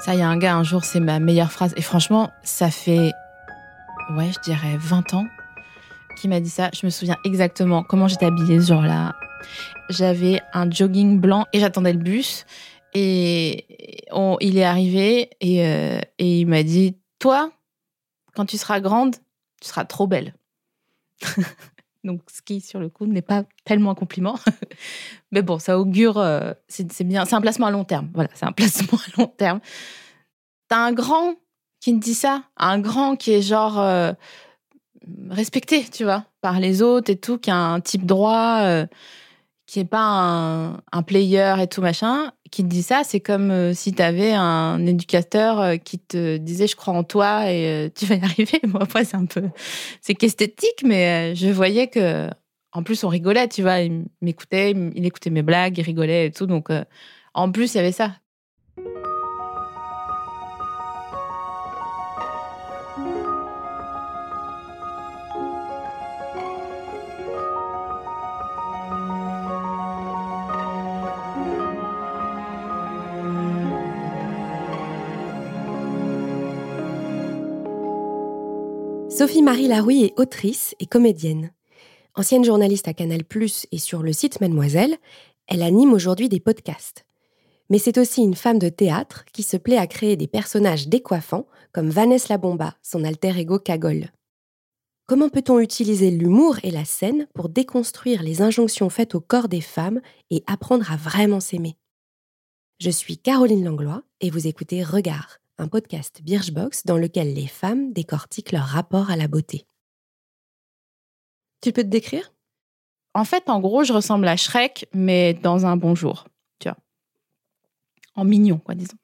Ça, il y a un gars, un jour, c'est ma meilleure phrase. Et franchement, ça fait, ouais, je dirais 20 ans qui m'a dit ça. Je me souviens exactement comment j'étais habillée ce jour-là. J'avais un jogging blanc et j'attendais le bus. Et il est arrivé et, euh, et il m'a dit Toi, quand tu seras grande, tu seras trop belle. Donc, ce qui, sur le coup, n'est pas tellement un compliment. Mais bon, ça augure, euh, c'est bien. C'est un placement à long terme. Voilà, c'est un placement à long terme. T'as un grand qui me dit ça, un grand qui est genre euh, respecté, tu vois, par les autres et tout, qui a un type droit, euh, qui est pas un, un, player et tout machin, qui te dit ça, c'est comme euh, si tu avais un éducateur euh, qui te disait je crois en toi et euh, tu vas y arriver. Moi, après, c'est un peu. C'est qu'esthétique, mais je voyais que. En plus, on rigolait, tu vois. Il m'écoutait, il écoutait mes blagues, il rigolait et tout. Donc, en plus, il y avait ça. Sophie-Marie Larouille est autrice et comédienne. Ancienne journaliste à Canal+, et sur le site Mademoiselle, elle anime aujourd'hui des podcasts. Mais c'est aussi une femme de théâtre qui se plaît à créer des personnages décoiffants, comme Vanessa Labomba, son alter ego Cagole. Comment peut-on utiliser l'humour et la scène pour déconstruire les injonctions faites au corps des femmes et apprendre à vraiment s'aimer? Je suis Caroline Langlois et vous écoutez Regard, un podcast Birchbox dans lequel les femmes décortiquent leur rapport à la beauté. Tu peux te décrire? En fait, en gros, je ressemble à Shrek, mais dans un bon jour. Tu vois. En mignon, quoi, disons.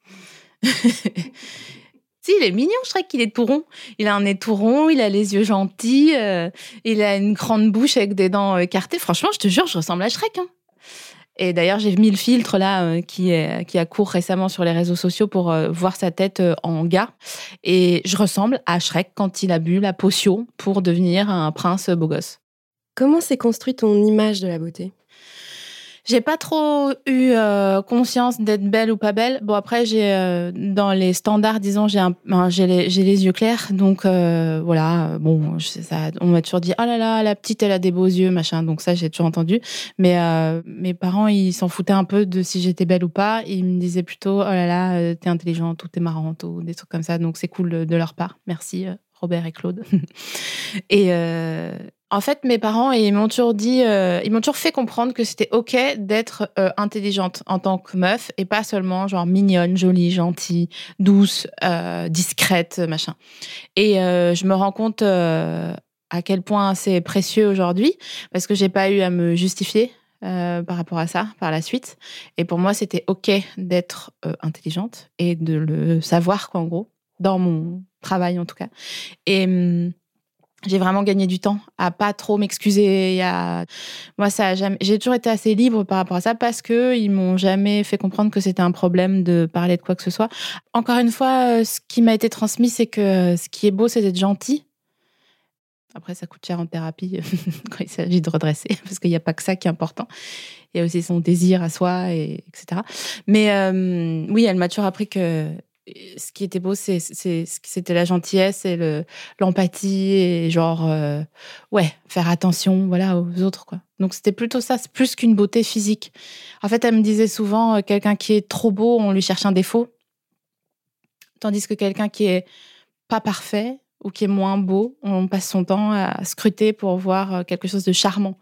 si, il est mignon, Shrek, il est tout rond. Il a un nez tout rond, il a les yeux gentils, euh, il a une grande bouche avec des dents écartées. Franchement, je te jure, je ressemble à Shrek. Hein. Et d'ailleurs, j'ai mis le filtre là euh, qui, qui a cours récemment sur les réseaux sociaux pour euh, voir sa tête euh, en gars. Et je ressemble à Shrek quand il a bu la potion pour devenir un prince beau gosse. Comment s'est construite ton image de la beauté? J'ai pas trop eu euh, conscience d'être belle ou pas belle. Bon après j'ai euh, dans les standards disons j'ai un, j'ai les, yeux clairs. Donc euh, voilà. Bon ça, on m'a toujours dit oh là là la petite elle a des beaux yeux machin donc ça j'ai toujours entendu. Mais mes parents ils s'en foutaient un peu de si j'étais belle ou pas. Ils me disaient plutôt oh là là t'es intelligente ou t'es marrante ou des trucs comme ça donc c'est cool de leur part. Merci Robert et Claude. Et en fait, mes parents, ils m'ont toujours dit, euh, ils m'ont toujours fait comprendre que c'était ok d'être euh, intelligente en tant que meuf et pas seulement genre mignonne, jolie, gentille, douce, euh, discrète, machin. Et je me rends compte à quel point c'est précieux aujourd'hui parce que j'ai pas eu à me justifier par rapport à ça par la suite. Et pour moi, c'était ok d'être intelligente et de le savoir, quoi, en gros, dans mon travail en tout cas. Et hum, j'ai vraiment gagné du temps à pas trop m'excuser. Moi, ça j'ai toujours été assez libre par rapport à ça parce que ils m'ont jamais fait comprendre que c'était un problème de parler de quoi que ce soit. Encore une fois, euh, ce qui m'a été transmis, c'est que ce qui est beau, c'est d'être gentil. Après, ça coûte cher en thérapie quand il s'agit de redresser, parce qu'il n'y a pas que ça qui est important. Il y a aussi son désir à soi, et, etc. Mais euh, oui, elle m'a toujours appris que ce qui était beau, c'était la gentillesse et l'empathie et genre, euh, ouais, faire attention, voilà, aux autres. Donc c'était plutôt ça, c'est plus qu'une beauté physique. En fait, elle me disait souvent, euh, quelqu'un qui est trop beau, on lui cherche un défaut, tandis que quelqu'un qui est pas parfait ou qui est moins beau, on passe son temps à scruter pour voir euh, quelque chose de charmant.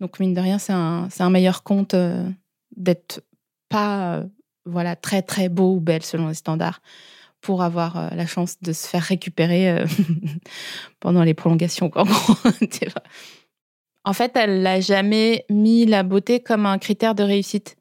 Donc mine de rien, c'est un, un, meilleur compte d'être pas voilà, très très beau ou belle selon les standards pour avoir euh, la chance de se faire récupérer euh, pendant les prolongations. En, fait, elle n'a jamais mis la beauté comme un critère de réussite.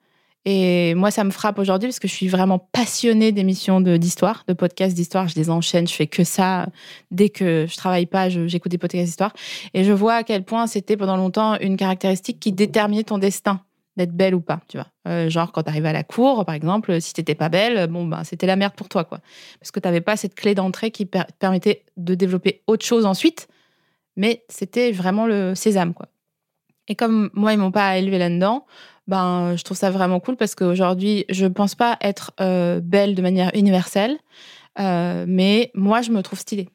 Et moi, ça me frappe aujourd'hui parce que je suis vraiment passionnée d'émissions d'histoire, de, podcasts d'histoire. Je les enchaîne, je fais que ça. Dès que je travaille pas, j'écoute des podcasts d'histoire. Et je vois à quel point c'était pendant longtemps une caractéristique qui déterminait ton destin d'être belle ou pas, tu vois. Euh, genre quand tu arrives à la cour, par exemple, si t'étais pas belle, bon ben c'était la merde pour toi, quoi. Parce que tu n'avais pas cette clé d'entrée qui permettait de développer autre chose ensuite, mais c'était vraiment le sésame, quoi. Et comme moi ils m'ont pas élevé là-dedans, ben, je trouve ça vraiment cool parce qu'aujourd'hui, je pense pas être belle de manière universelle, mais moi, je me trouve stylée.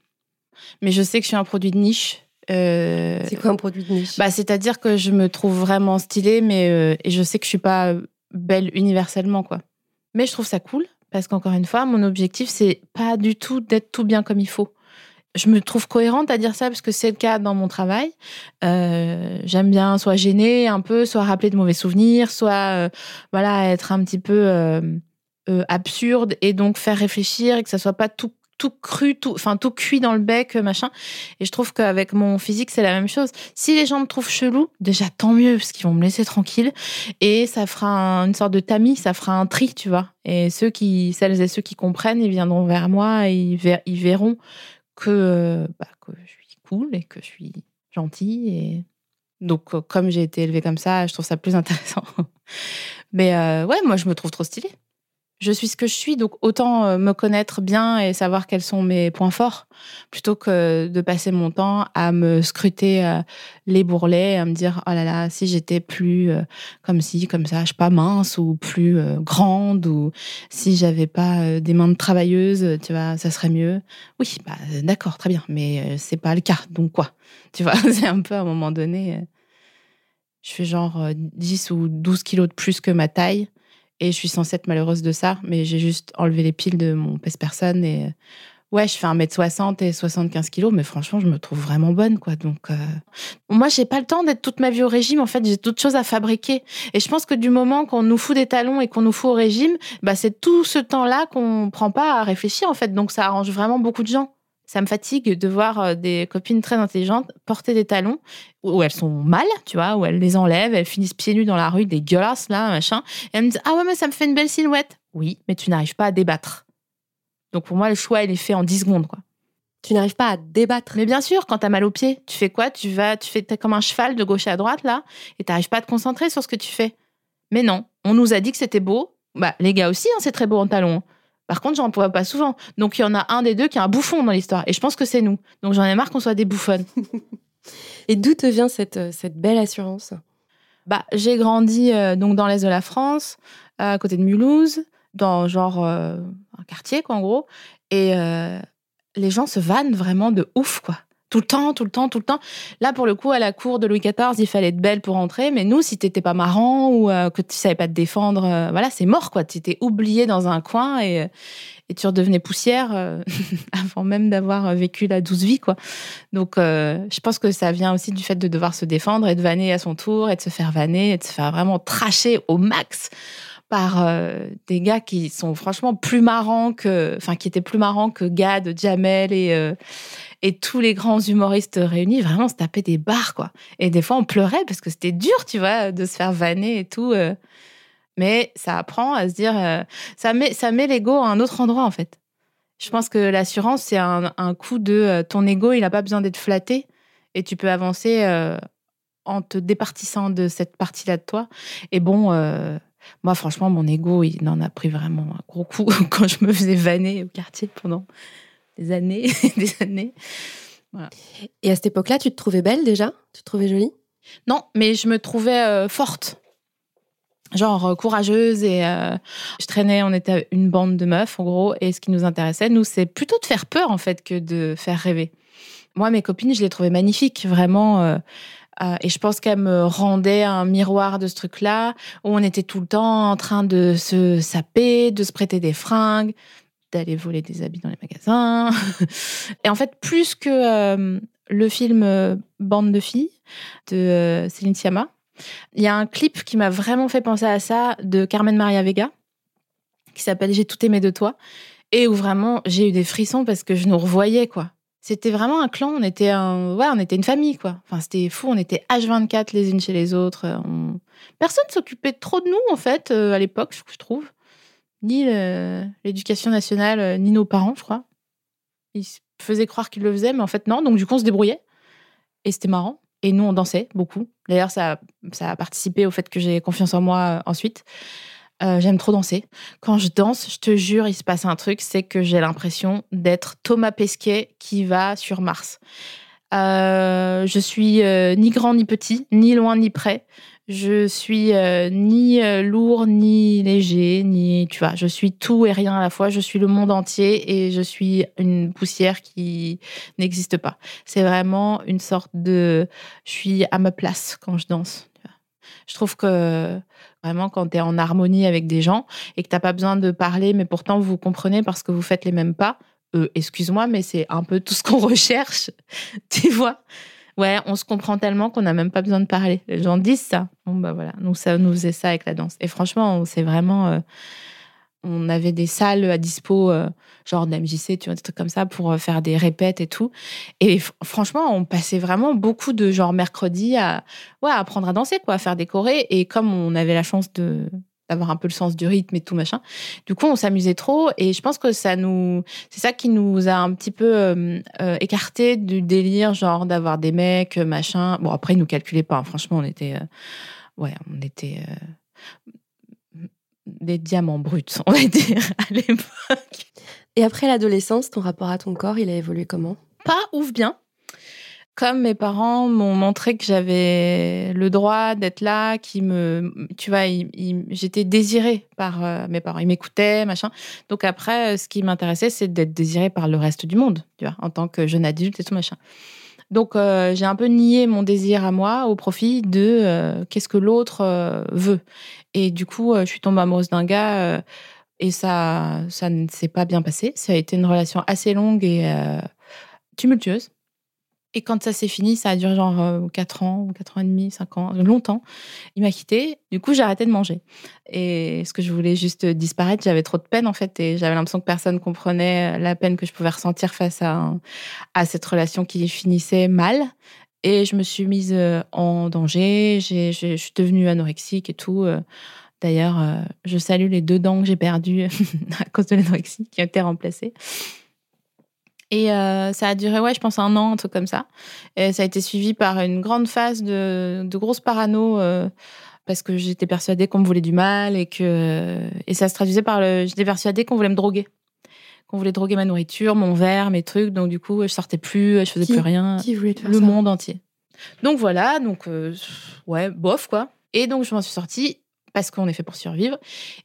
Mais je sais que je suis un produit de niche. C'est quoi un produit de niche? bah, C'est-à-dire que je me trouve vraiment stylée, mais et je sais que je suis pas belle universellement, quoi. Mais je trouve ça cool parce qu'encore une fois, mon objectif, c'est pas du tout d'être tout bien comme il faut. Je me trouve cohérente à dire ça parce que c'est le cas dans mon travail. Euh, j'aime bien soit gêner un peu, soit rappeler de mauvais souvenirs, soit euh, voilà être un petit peu euh, absurde et donc faire réfléchir et que ça soit pas tout tout cru, tout, enfin tout cuit dans le bec, machin. Et je trouve qu'avec mon physique, c'est la même chose. Si les gens me trouvent chelou, déjà tant mieux, parce qu'ils vont me laisser tranquille. Et ça fera une sorte de tamis, ça fera un tri, tu vois. Et ceux qui, celles et ceux qui comprennent, ils viendront vers moi et ils, verront que, bah, que je suis cool et que je suis gentille. Et donc, euh, comme j'ai été élevée comme ça, je trouve ça plus intéressant. Mais euh, ouais, moi, je me trouve trop stylée je suis ce que je suis, donc autant euh, me connaître bien et savoir quels sont mes points forts, plutôt que de passer mon temps à me scruter euh, les bourrelets, à me dire oh là là, si j'étais plus euh, comme ci, comme ça, je sais pas mince ou plus grande ou si j'avais pas des mains de travailleuse, tu vois, ça serait mieux. Oui, bah d'accord, très bien, mais c'est pas le cas, donc quoi, tu vois, c'est un peu à un moment donné. je fais genre 10 ou 12 kilos de plus que ma taille et je suis censée être malheureuse de ça, mais j'ai juste enlevé les piles de mon pèse-personne et ouais, je fais 1m60 et 75 kg, mais franchement, je me trouve vraiment bonne, quoi. Donc, euh... moi, j'ai pas le temps d'être toute ma vie au régime. En fait, j'ai d'autres choses à fabriquer. Et je pense que du moment qu'on nous fout des talons et qu'on nous fout au régime, bah, c'est tout ce temps-là qu'on prend pas à réfléchir, en fait. Donc, ça arrange vraiment beaucoup de gens. Ça me fatigue de voir euh, des copines très intelligentes porter des talons où elles sont mal, tu vois, où elles les enlèvent, elles finissent pieds nus dans la rue, dégueulasses, là, machin. Et elles me disent Ah ouais, mais ça me fait une belle silhouette. Oui, mais tu n'arrives pas à débattre. Donc pour moi, le choix, il est fait en 10 secondes, quoi. Tu n'arrives pas à débattre. Mais bien sûr, quand t'as mal aux pieds, tu fais quoi? Tu vas, tu fais comme un cheval de gauche à droite, là, et t'arrives pas à te concentrer sur ce que tu fais. Mais non, on nous a dit que c'était beau. Bah, les gars aussi, hein, c'est très beau en talons. Par contre, j'en vois pas souvent. Donc il y en a un des deux qui est un bouffon dans l'histoire. Et je pense que c'est nous. Donc j'en ai marre qu'on soit des bouffonnes. Et d'où te vient cette, euh, cette belle assurance? Bah, J'ai grandi euh, donc dans l'est de la France, à côté de Mulhouse, dans genre euh, un quartier, quoi, en gros. Et les gens se vannent vraiment de ouf, quoi. Tout le temps, tout le temps, tout le temps. Là, pour le coup, à la cour de Louis XIV, il fallait être belle pour entrer. Mais nous, si t'étais pas marrant ou euh, que tu savais pas te défendre, euh, voilà, c'est mort, quoi. Tu étais oublié dans un coin et, et tu redevenais poussière euh, avant même d'avoir vécu la douce vie, quoi. Donc, je pense que ça vient aussi du fait de devoir se défendre et de vanner à son tour et de se faire vanner et de se faire vraiment tracher au max par des gars qui sont franchement plus marrants que, enfin, qui étaient plus marrants que Gad, Jamel et et tous les grands humoristes réunis, vraiment, se tapaient des barres, quoi. Et des fois, on pleurait parce que c'était dur, tu vois, de se faire vanner et tout. Euh. Mais ça apprend à se dire, euh, ça met, ça met l'ego à un autre endroit, en fait. Je pense que l'assurance, c'est un, coup de euh, ton ego, il n'a pas besoin d'être flatté et tu peux avancer en te départissant de cette partie-là de toi. Et bon, moi, franchement, mon ego, il en a pris vraiment un gros coup quand je me faisais vanner au quartier pendant des années, des années. Et à cette époque-là, tu te trouvais belle déjà? Tu te trouvais jolie? Non, mais je me trouvais euh, forte. Genre euh, courageuse et euh, je traînais, on était une bande de meufs en gros et ce qui nous intéressait, nous, c'est plutôt de faire peur en fait que de faire rêver. Moi, mes copines, je les trouvais magnifiques, vraiment. Et je pense qu'elles me rendaient un miroir de ce truc-là, où on était tout le temps en train de se saper, de se prêter des fringues d'aller voler des habits dans les magasins. et en fait, plus que euh, le film euh, Bande de filles de euh, Céline Sciamma, il y a un clip qui m'a vraiment fait penser à ça de Carmen Maria Vega, qui s'appelle J'ai tout aimé de toi, et où vraiment j'ai eu des frissons parce que je nous revoyais, quoi. C'était vraiment un clan, on était, un... ouais, on était une famille, quoi. Enfin, c'était fou, on était H24 les unes chez les autres. Personne s'occupait trop de nous, en fait, à l'époque, je trouve ni l'éducation nationale, euh, ni nos parents, je crois. Ils faisaient croire qu'ils le faisaient, mais en fait, non. Donc, du coup, on se débrouillait. Et c'était marrant. Et nous, on dansait beaucoup. D'ailleurs, ça, ça a participé au fait que j'ai confiance en moi euh, ensuite. Euh, j'aime trop danser. Quand je danse, je te jure, il se passe un truc, c'est que j'ai l'impression d'être Thomas Pesquet qui va sur Mars. je suis ni grand ni petit, ni loin ni près. Je suis ni lourd ni léger, ni tu vois, je suis tout et rien à la fois. Je suis le monde entier et je suis une poussière qui n'existe pas. C'est vraiment une sorte de, je suis à ma place quand je danse. Je trouve que vraiment quand tu es en harmonie avec des gens et que tu n'as pas besoin de parler, mais pourtant vous comprenez parce que vous faites les mêmes pas, euh, excuse-moi, mais c'est un peu tout ce qu'on recherche, tu vois. Ouais, on se comprend tellement qu'on n'a même pas besoin de parler. Les gens disent ça. Bon, bah voilà, nous, ça nous faisait ça avec la danse. Et franchement, c'est vraiment. Euh, on avait des salles à dispo, euh, genre d'MJC, tu vois, des trucs comme ça, pour euh, faire des répètes et tout. Et franchement, on passait vraiment beaucoup de genre mercredi à, ouais, apprendre à danser, quoi, à faire des chorés. Et comme on avait la chance de d'avoir un peu le sens du rythme et tout machin. Du coup, on s'amusait trop et je pense que ça nous, c'est ça qui nous a un petit peu euh, écarté du délire genre d'avoir des mecs machin. Bon après, ils nous calculaient pas. Hein. Franchement, on était, ouais, on était des diamants bruts, on va dire, à l'époque. Et après l'adolescence, ton rapport à ton corps, il a évolué comment? Pas ouf bien. Comme mes parents m'ont montré que j'avais le droit d'être là, qui me, tu vois, j'étais désirée par euh, mes parents. Ils m'écoutaient, machin. Donc après, euh, ce qui m'intéressait, c'est d'être désirée par le reste du monde, tu vois, en tant que jeune adulte et tout machin. Donc euh, j'ai un peu nié mon désir à moi au profit de qu'est-ce que l'autre veut. Et du coup, euh, je suis tombée amoureuse d'un gars euh, et ça, ça ne s'est pas bien passé. Ça a été une relation assez longue et euh, tumultueuse. Et quand ça s'est fini, ça a duré genre 4 ans, ou 4 ans et demi, 5 ans, longtemps. Il m'a quitté. Du coup, j'ai arrêté de manger. Et ce que je voulais juste disparaître, j'avais trop de peine en fait. Et j'avais l'impression que personne comprenait la peine que je pouvais ressentir face à, à cette relation qui finissait mal. Et je me suis mise euh, en danger. Je suis devenue anorexique et tout. Euh. D'ailleurs, euh, je salue les deux dents que j'ai perdues à cause de l'anorexie qui ont été remplacées. Et ça a duré, ouais, je pense un an, un truc comme ça. Et ça a été suivi par une grande phase de, de grosse parano parce que j'étais persuadée qu'on me voulait du mal et que et ça se traduisait par le, j'étais persuadée qu'on voulait me droguer qu'on voulait droguer ma nourriture, mon verre, mes trucs. Donc du coup, je sortais plus, je faisais plus rien. Qui voulait faire Le monde entier. Donc voilà, donc euh, ouais, bof quoi. Et donc je m'en suis sortie parce qu'on est fait pour survivre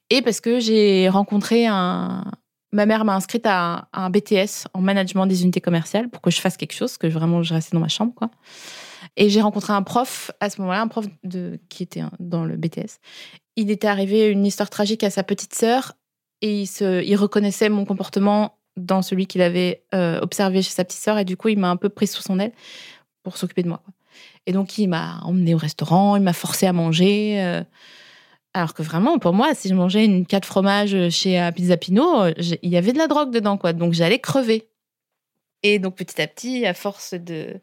et parce que j'ai rencontré un. Ma mère m'a inscrite à un, BTS en management des unités commerciales pour que je fasse quelque chose, que vraiment je restais dans ma chambre quoi. Et j'ai rencontré un prof à ce moment-là, un prof de, qui était dans le BTS. Il était arrivé une histoire tragique à sa petite sœur et il, reconnaissait mon comportement dans celui qu'il avait euh, observé chez sa petite sœur et du coup il m'a un peu prise sous son aile pour s'occuper de moi. Et donc il m'a emmené au restaurant, il m'a forcé à manger. Euh, alors que vraiment, pour moi, si je mangeais une quatre fromage chez euh, Pizza Pino, il y avait de la drogue dedans, quoi. Donc j'allais crever. Et donc petit à petit, à force de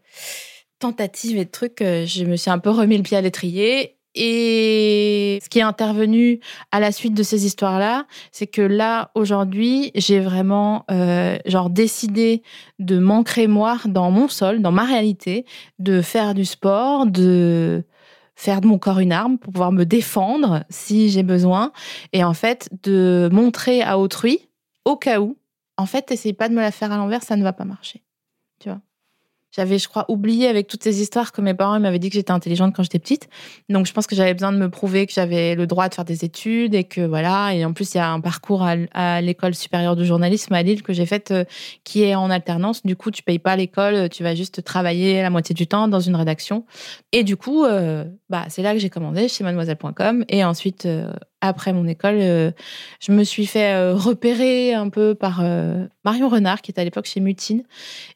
tentatives et de trucs, je me suis un peu remis le pied à l'étrier et ce qui est intervenu à la suite de ces histoires-là, c'est que là, aujourd'hui, j'ai vraiment euh, genre décidé de m'ancrer moi dans mon sol, dans ma réalité, de faire du sport, de faire de mon corps une arme pour pouvoir me défendre si j'ai besoin, et en fait de montrer à autrui, au cas où, en fait, essaye pas de me la faire à l'envers, ça ne va pas marcher. Tu vois? J'avais, je crois, oublié avec toutes ces histoires que mes parents m'avaient dit que j'étais intelligente quand j'étais petite. Donc, je pense que j'avais besoin de me prouver que j'avais le droit de faire des études et que voilà. Et en plus, il y a un parcours à, l'école supérieure de journalisme à Lille que j'ai fait euh, qui est en alternance. Du coup, tu payes pas l'école, tu vas juste travailler la moitié du temps dans une rédaction. Et du coup, euh, bah, c'est là que j'ai commandé chez mademoiselle.com et ensuite euh, après mon école, euh, je me suis fait euh, repérer un peu par euh, Marion Renard, qui était à l'époque chez Mutine,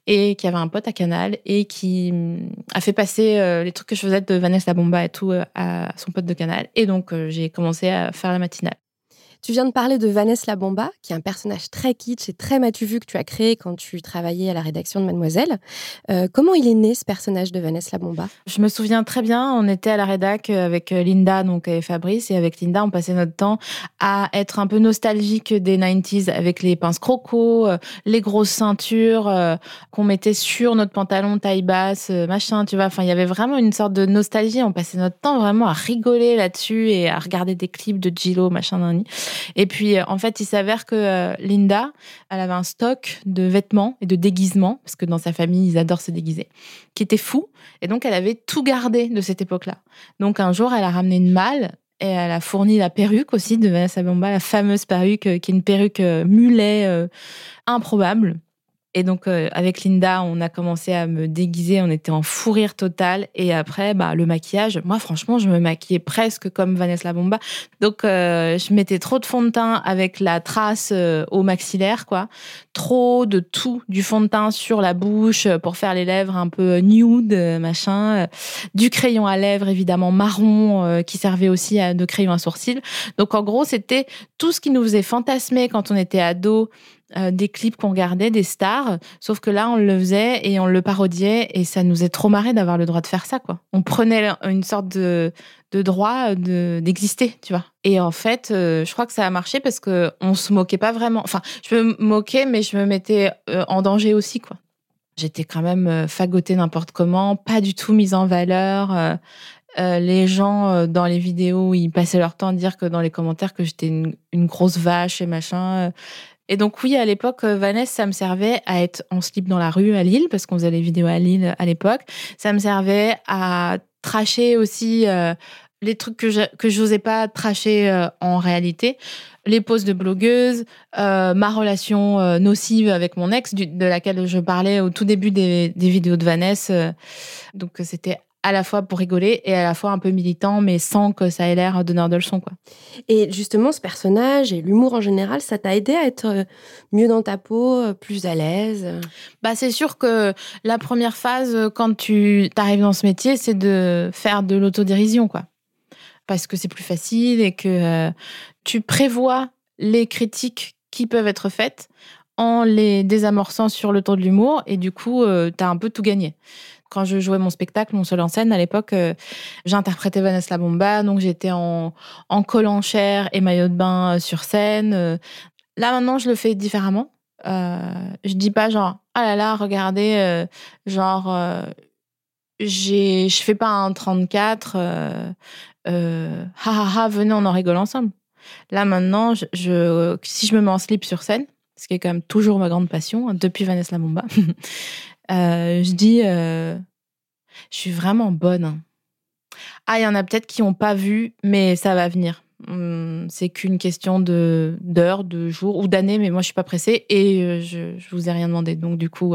et qui avait un pote à Canal, et qui mm, a fait passer les trucs que je faisais de Vanessa Bomba et tout à son pote de Canal. Et donc, j'ai commencé à faire la matinale. Tu viens de parler de Vanessa La Bomba, qui est un personnage très kitsch et très matu vu que tu as créé quand tu travaillais à la rédaction de Mademoiselle. Euh, comment il est né ce personnage de Vanessa La Bomba Je me souviens très bien, on était à la rédac avec euh, Linda donc et Fabrice et avec Linda on passait notre temps à être un peu nostalgique des 90s avec les pinces croco, euh, les grosses ceintures qu'on mettait sur notre pantalon taille basse, machin, tu vois. Enfin, il y avait vraiment une sorte de nostalgie. On passait notre temps vraiment à rigoler là-dessus et à regarder des clips de Gilo, machin, Et puis, en fait, il s'avère que Linda, elle avait un stock de vêtements et de déguisements, parce que dans sa famille, ils adorent se déguiser, qui était fou. Et donc, elle avait tout gardé de cette époque-là. Donc, un jour, elle a ramené une malle et elle a fourni la perruque aussi de Vanessa Bamba, la fameuse perruque qui est une perruque mulet improbable et donc, euh, avec Linda, on a commencé à me déguiser. On était en fou rire total. Et après, bah, le maquillage. Moi, franchement, je me maquillais presque comme Vanessa Bomba. Donc, euh, je mettais trop de fond de teint avec la trace euh, au maxillaire, quoi. Trop de tout, du fond de teint sur la bouche pour faire les lèvres un peu nude, machin. Du crayon à lèvres, évidemment, marron, qui servait aussi à, de crayon à sourcils. Donc, en gros, c'était tout ce qui nous faisait fantasmer quand on était ado euh, des clips qu'on regardait, des stars, sauf que là, on le faisait et on le parodiait et ça nous est trop marré d'avoir le droit de faire ça, quoi. On prenait une sorte de, de droit d'exister, tu vois. Et en fait, euh, je crois que ça a marché parce que on se moquait pas vraiment. Enfin, je me moquais, mais je me mettais euh, en danger aussi, quoi. J'étais quand même fagotée n'importe comment, pas du tout mise en valeur. les gens dans les vidéos, ils passaient leur temps à dire que dans les commentaires que j'étais une, grosse vache et machin. Et donc oui, à l'époque, euh, Vanessa, ça me servait à être en slip dans la rue à Lille, parce qu'on faisait des vidéos à Lille à l'époque. Ça me servait à tracher aussi euh, les trucs que je que j'osais pas tracher euh, en réalité, les posts de blogueuse, ma relation nocive avec mon ex, de laquelle je parlais au tout début des, des vidéos de Vanessa. donc c'était à la fois pour rigoler et à la fois un peu militant, mais sans que ça ait l'air donneur de leçons. Quoi. Et justement, ce personnage et l'humour en général, ça t'a aidé à être euh, mieux dans ta peau, euh, plus à l'aise bah, C'est sûr que la première phase, euh, quand tu arrives dans ce métier, c'est de faire de l'autodérision. quoi. Parce que c'est plus facile et que tu prévois les critiques qui peuvent être faites en les désamorçant sur le ton de l'humour et du coup, tu as un peu tout gagné quand je jouais mon spectacle, mon seul en scène, à l'époque, euh, j'interprétais Vanessa Bomba, donc j'étais en, en chair et maillot de bain euh, sur scène. Euh. Là, maintenant, je le fais différemment. Euh, je dis pas genre, ah là là, regardez, genre, j'ai, je fais pas un 34, ha ha ha, venez, on en rigole ensemble. Là, maintenant, si je me mets en slip sur scène, ce qui est quand même toujours ma grande passion, hein, depuis Vanessa Bomba, Euh, je dis, euh, je suis vraiment bonne. Ah, il y en a peut-être qui n'ont pas vu, mais ça va venir. Hum, c'est qu'une question de d'heures, de jours ou d'années, mais moi je suis pas pressée et euh, je, je vous ai rien demandé. Donc du coup,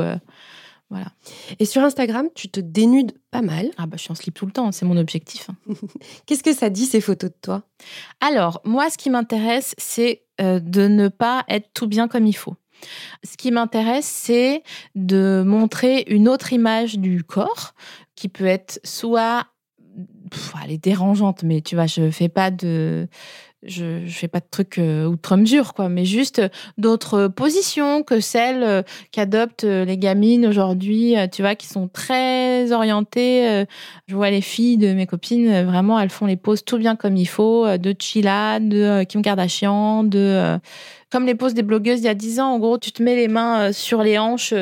voilà. Et sur Instagram, tu te dénudes pas mal. Ah bah je suis en slip tout le temps, c'est mon objectif. Hein. Qu'est-ce que ça dit ces photos de toi? Alors moi, ce qui m'intéresse, c'est de ne pas être tout bien comme il faut. Ce qui m'intéresse, c'est de montrer une autre image du corps qui peut être soit est dérangeante, mais tu vois, je fais pas de, je fais pas de trucs euh, outre mesure, quoi, mais juste d'autres positions que celles euh, qu'adoptent euh, les gamines aujourd'hui, tu vois, qui sont très orientées. Je vois les filles de mes copines, vraiment, elles font les poses tout bien comme il faut, de Chila, de Kim Kardashian, de comme les poses des blogueuses il y a 10 ans. En gros, tu te mets les mains sur les hanches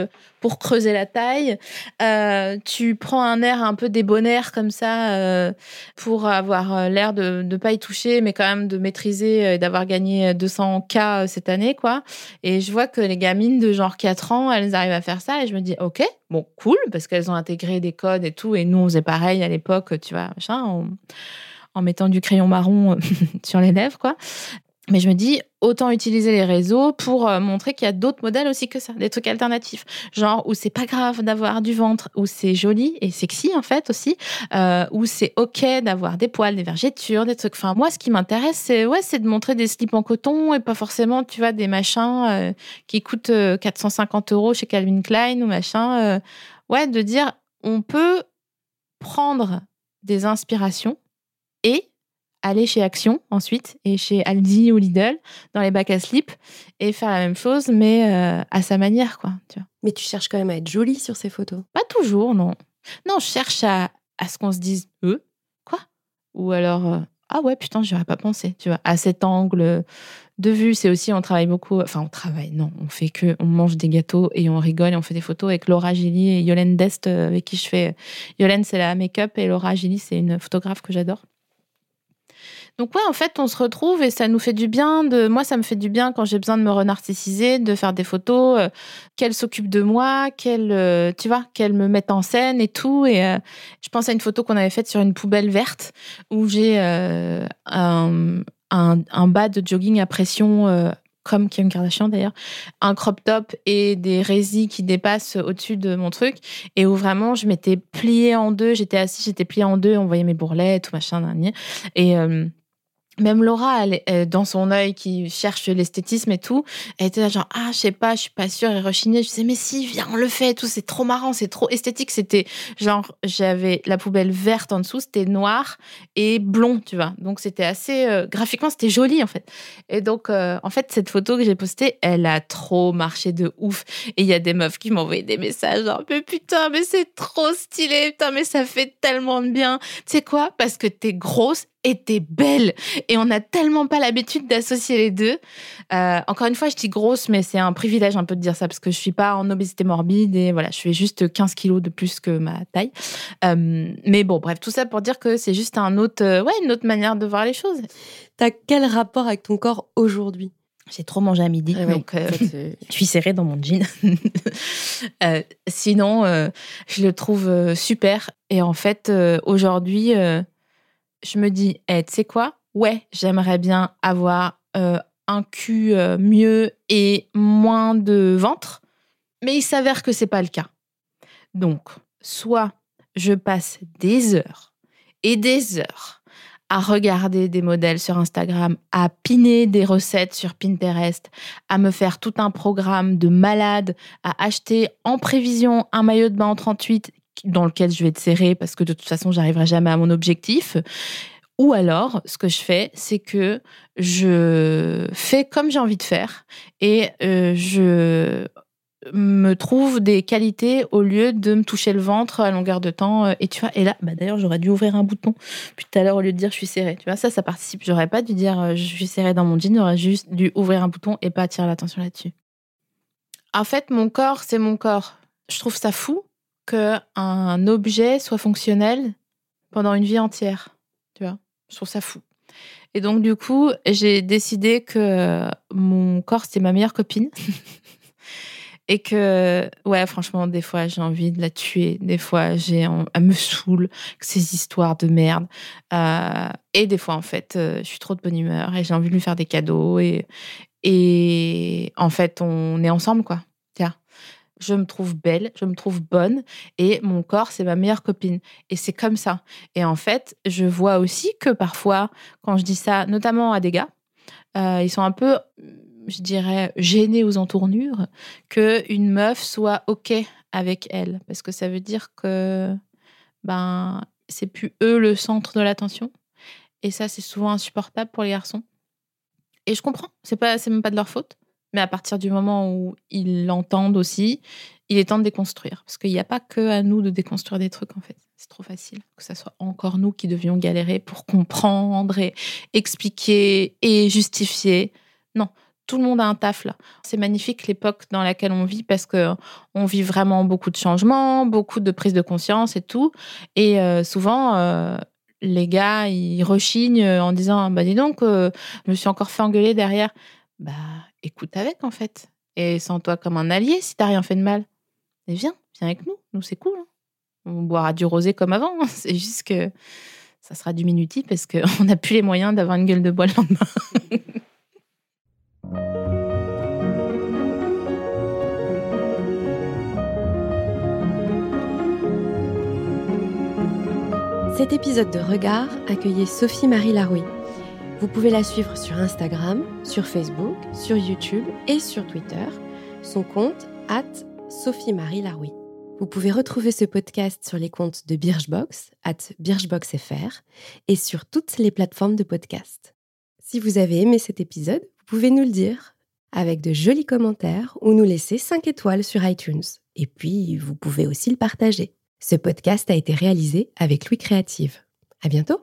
pour creuser la taille. Euh, tu prends un air un peu débonnaire comme ça euh, pour avoir euh, l'air de ne pas y toucher, mais quand même de maîtriser et d'avoir gagné 200 k cette année, quoi. Et je vois que les gamines de genre 4 ans, elles arrivent à faire ça et je me dis, ok, bon, cool, parce qu'elles ont intégré des codes et tout. Et nous, on faisait pareil à l'époque, tu vois, machin, en mettant du crayon marron sur les lèvres, quoi. Mais je me dis, autant utiliser les réseaux pour euh, montrer qu'il y a d'autres modèles aussi que ça, des trucs alternatifs. Genre où c'est pas grave d'avoir du ventre, où c'est joli et sexy en fait aussi, euh, où c'est ok d'avoir des poils, des vergetures, des trucs. Enfin, moi, ce qui m'intéresse, c'est ouais, de montrer des slips en coton et pas forcément, tu vois, des machins euh, qui coûtent 450 euros chez Calvin Klein ou machin. ouais, de dire, on peut prendre des inspirations et aller chez Action ensuite et chez Aldi ou Lidl dans les bacs à slip et faire la même chose mais euh, à sa manière quoi. Tu vois. Mais tu cherches quand même à être jolie sur ces photos. Pas toujours non. Non, je cherche à, à ce qu'on se dise eux? Quoi? Ou alors euh, ah ouais putain j'aurais pas pensé tu vois à cet angle de vue c'est aussi on travaille beaucoup enfin on travaille non on fait que on mange des gâteaux et on rigole et on fait des photos avec Laura Gilly et Yolène Dest euh, avec qui je fais Yolène c'est la make-up et Laura Gilly c'est une photographe que j'adore Donc ouais, en fait, on se retrouve et ça nous fait du bien. De moi, ça me fait du bien quand j'ai besoin de me renarcissiser, de faire des photos, euh, qu'elle s'occupe de moi, qu'elle, euh, qu'elle me mette en scène et tout. Et euh, je pense à une photo qu'on avait faite sur une poubelle verte où j'ai un, bas de jogging à pression comme Kim Kardashian d'ailleurs, un crop top et des résis qui dépassent au-dessus de mon truc, et où vraiment je m'étais pliée en deux, j'étais assise, j'étais pliée en deux, on voyait mes bourrelets, tout machin, et euh, même Laura, elle, dans son œil qui cherche l'esthétisme et tout, elle était là genre ah je sais pas, je suis pas sûre et rechignée. Je disais mais si viens on le fait et tout, c'est trop marrant, c'est trop esthétique. C'était genre j'avais la poubelle verte en dessous, c'était noir et blond, tu vois. Donc c'était assez euh, graphiquement c'était joli en fait. Et donc euh, en fait cette photo que j'ai postée, elle a trop marché de ouf. Et il y a des meufs qui m'envoyaient des messages genre mais putain mais c'est trop stylé, putain mais ça fait tellement bien. Tu sais quoi? Parce que t'es grosse était belle. Et on n'a tellement pas l'habitude d'associer les deux. Euh, encore une fois, je dis grosse, mais c'est un privilège un peu de dire ça parce que je suis pas en obésité morbide et voilà, je fais juste 15 kilos de plus que ma taille. Euh, mais bon, bref, tout ça pour dire que c'est juste un autre, euh, ouais, une autre manière de voir les choses. T'as quel rapport avec ton corps aujourd'hui? J'ai trop mangé à midi, donc je suis serrée dans mon jean. sinon, je le trouve super. Et en fait, aujourd'hui, je me dis, hey, tu sais quoi? Ouais, j'aimerais bien avoir euh, un cul euh, mieux et moins de ventre, mais il s'avère que c'est pas le cas. Donc, soit je passe des heures et des heures à regarder des modèles sur Instagram, à piner des recettes sur Pinterest, à me faire tout un programme de malade, à acheter en prévision un maillot de bain en 38 dans lequel je vais te serrer parce que de toute façon, j'arriverai jamais à mon objectif. Ou alors, ce que je fais, c'est que je fais comme j'ai envie de faire et euh, je me trouve des qualités au lieu de me toucher le ventre à longueur de temps. Euh, et tu vois, et là, bah d'ailleurs, j'aurais dû ouvrir un bouton. Puis tout à l'heure, au lieu de dire je suis serrée, tu vois, ça, ça participe. J'aurais pas dû dire euh, je suis serrée dans mon jean, j'aurais juste dû ouvrir un bouton et pas attirer l'attention là-dessus. En fait, mon corps, c'est mon corps. Je trouve ça fou qu'un objet soit fonctionnel pendant une vie entière. Tu vois, je trouve ça fou. Et donc, du coup, j'ai décidé que mon corps, c'était ma meilleure copine. et que, ouais, franchement, des fois, j'ai envie de la tuer. Des fois, j'ai, elle me saoule, ces histoires de merde. Euh, et des fois, en fait, euh, je suis trop de bonne humeur et j'ai envie de lui faire des cadeaux. Et, et en fait, on est ensemble, quoi je me trouve belle, je me trouve bonne et mon corps, c'est ma meilleure copine. Et c'est comme ça. Et en fait, je vois aussi que parfois, quand je dis ça, notamment à des gars, euh, ils sont un peu, je dirais, gênés aux entournures qu'une meuf soit OK avec elle. Parce que ça veut dire que ben, c'est plus eux le centre de l'attention. Et ça, c'est souvent insupportable pour les garçons. Et je comprends, c'est pas, c'est même pas de leur faute. Mais à partir du moment où ils l'entendent aussi, il est temps de déconstruire. Parce qu'il n'y a pas que à nous de déconstruire des trucs, en fait. C'est trop facile. Que ce soit encore nous qui devions galérer pour comprendre et expliquer et justifier. Non, tout le monde a un taf là. C'est magnifique l'époque dans laquelle on vit parce que on vit vraiment beaucoup de changements, beaucoup de prise de conscience et tout. Et euh, souvent, euh, les gars, ils rechignent en disant Bah dis donc, euh, je me suis encore fait engueuler derrière. Bah écoute avec en fait. Et sens-toi comme un allié si t'as rien fait de mal. Et viens, viens avec nous. Nous, c'est cool. Hein. On boira du rosé comme avant. Hein. C'est juste que ça sera du minuti parce qu'on n'a plus les moyens d'avoir une gueule de bois le lendemain. Cet épisode de Regard accueillait Sophie-Marie Larouille. Vous pouvez la suivre sur Instagram, sur Facebook, sur YouTube et sur Twitter. Son compte, at Sophie-Marie Laroui. Vous pouvez retrouver ce podcast sur les comptes de Birchbox, at BirchboxFR, et sur toutes les plateformes de podcast. Si vous avez aimé cet épisode, vous pouvez nous le dire avec de jolis commentaires ou nous laisser 5 étoiles sur iTunes. Et puis, vous pouvez aussi le partager. Ce podcast a été réalisé avec Louis Créative. À bientôt!